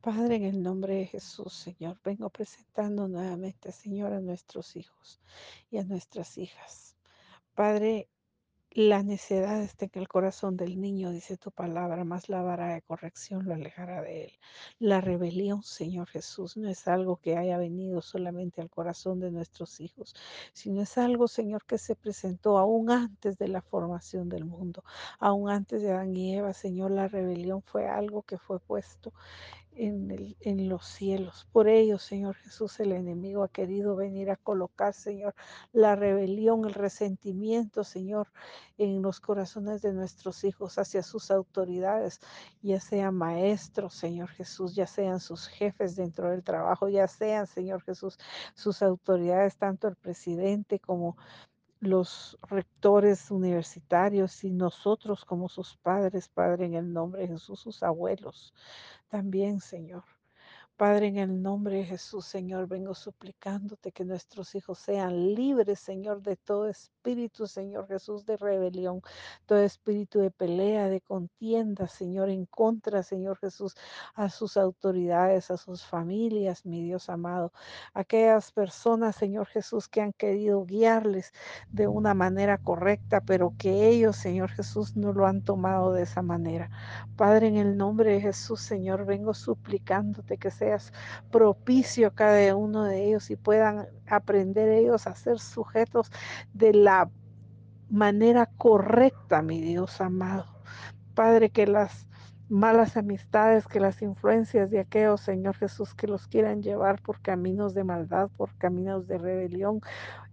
Padre, en el nombre de Jesús, Señor, vengo presentando nuevamente, Señor, a nuestros hijos y a nuestras hijas. Padre, la necedad está en el corazón del niño, dice tu palabra, más la vara de corrección lo alejará de él. La rebelión, Señor Jesús, no es algo que haya venido solamente al corazón de nuestros hijos, sino es algo, Señor, que se presentó aún antes de la formación del mundo, aún antes de Adán y Eva, Señor, la rebelión fue algo que fue puesto en, el, en los cielos. Por ello, Señor Jesús, el enemigo ha querido venir a colocar, Señor, la rebelión, el resentimiento, Señor, en los corazones de nuestros hijos hacia sus autoridades, ya sean maestros, Señor Jesús, ya sean sus jefes dentro del trabajo, ya sean, Señor Jesús, sus autoridades, tanto el presidente como los rectores universitarios y nosotros como sus padres, Padre, en el nombre de Jesús, sus abuelos también, Señor. Padre, en el nombre de Jesús, Señor, vengo suplicándote que nuestros hijos sean libres, Señor, de todo espíritu, Señor Jesús, de rebelión, todo espíritu de pelea, de contienda, Señor, en contra, Señor Jesús, a sus autoridades, a sus familias, mi Dios amado, aquellas personas, Señor Jesús, que han querido guiarles de una manera correcta, pero que ellos, Señor Jesús, no lo han tomado de esa manera. Padre, en el nombre de Jesús, Señor, vengo suplicándote que seas propicio a cada uno de ellos y puedan aprender ellos a ser sujetos de la manera correcta, mi Dios amado. Padre, que las malas amistades, que las influencias de aquellos, Señor Jesús, que los quieran llevar por caminos de maldad, por caminos de rebelión,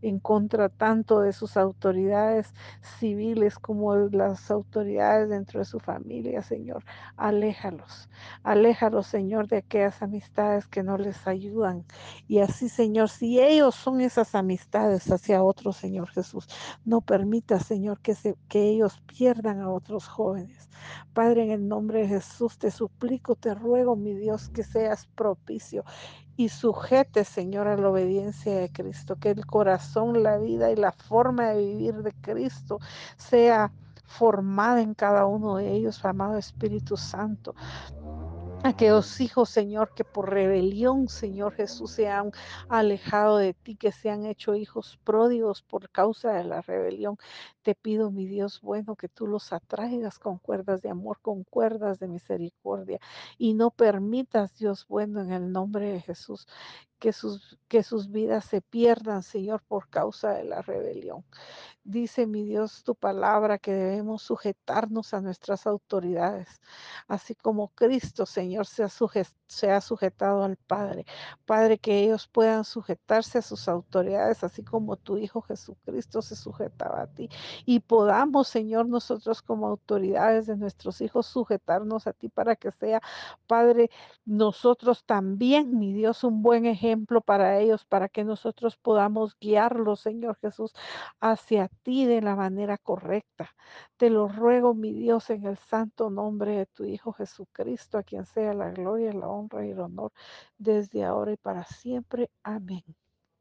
en contra tanto de sus autoridades civiles como de las autoridades dentro de su familia, Señor. Aléjalos, aléjalos, Señor, de aquellas amistades que no les ayudan. Y así, Señor, si ellos son esas amistades hacia otros, Señor Jesús, no permita, Señor, que, se, que ellos pierdan a otros jóvenes. Padre, en el nombre de Jesús, te suplico, te ruego, mi Dios, que seas propicio y sujete, Señor, a la obediencia de Cristo, que el corazón, la vida y la forma de vivir de Cristo sea formada en cada uno de ellos, amado Espíritu Santo. Aquellos hijos, Señor, que por rebelión, Señor Jesús, se han alejado de ti, que se han hecho hijos pródigos por causa de la rebelión. Te pido, mi Dios bueno, que tú los atraigas con cuerdas de amor, con cuerdas de misericordia, y no permitas, Dios bueno, en el nombre de Jesús, que sus, que sus vidas se pierdan, Señor, por causa de la rebelión. Dice mi Dios tu palabra que debemos sujetarnos a nuestras autoridades, así como Cristo, Señor, se ha, se ha, sujetado al Padre. Padre, que ellos puedan sujetarse a sus autoridades, así como tu Hijo Jesucristo se sujetaba a ti. Y podamos, Señor, nosotros como autoridades de nuestros hijos, sujetarnos a ti para que sea, Padre, nosotros también, mi Dios, un buen ejemplo para ellos, para que nosotros podamos guiarlos, Señor Jesús, hacia ti de la manera correcta. Te lo ruego, mi Dios, en el santo nombre de tu Hijo Jesucristo, a quien sea la gloria, la honra y el honor desde ahora y para siempre. Amén.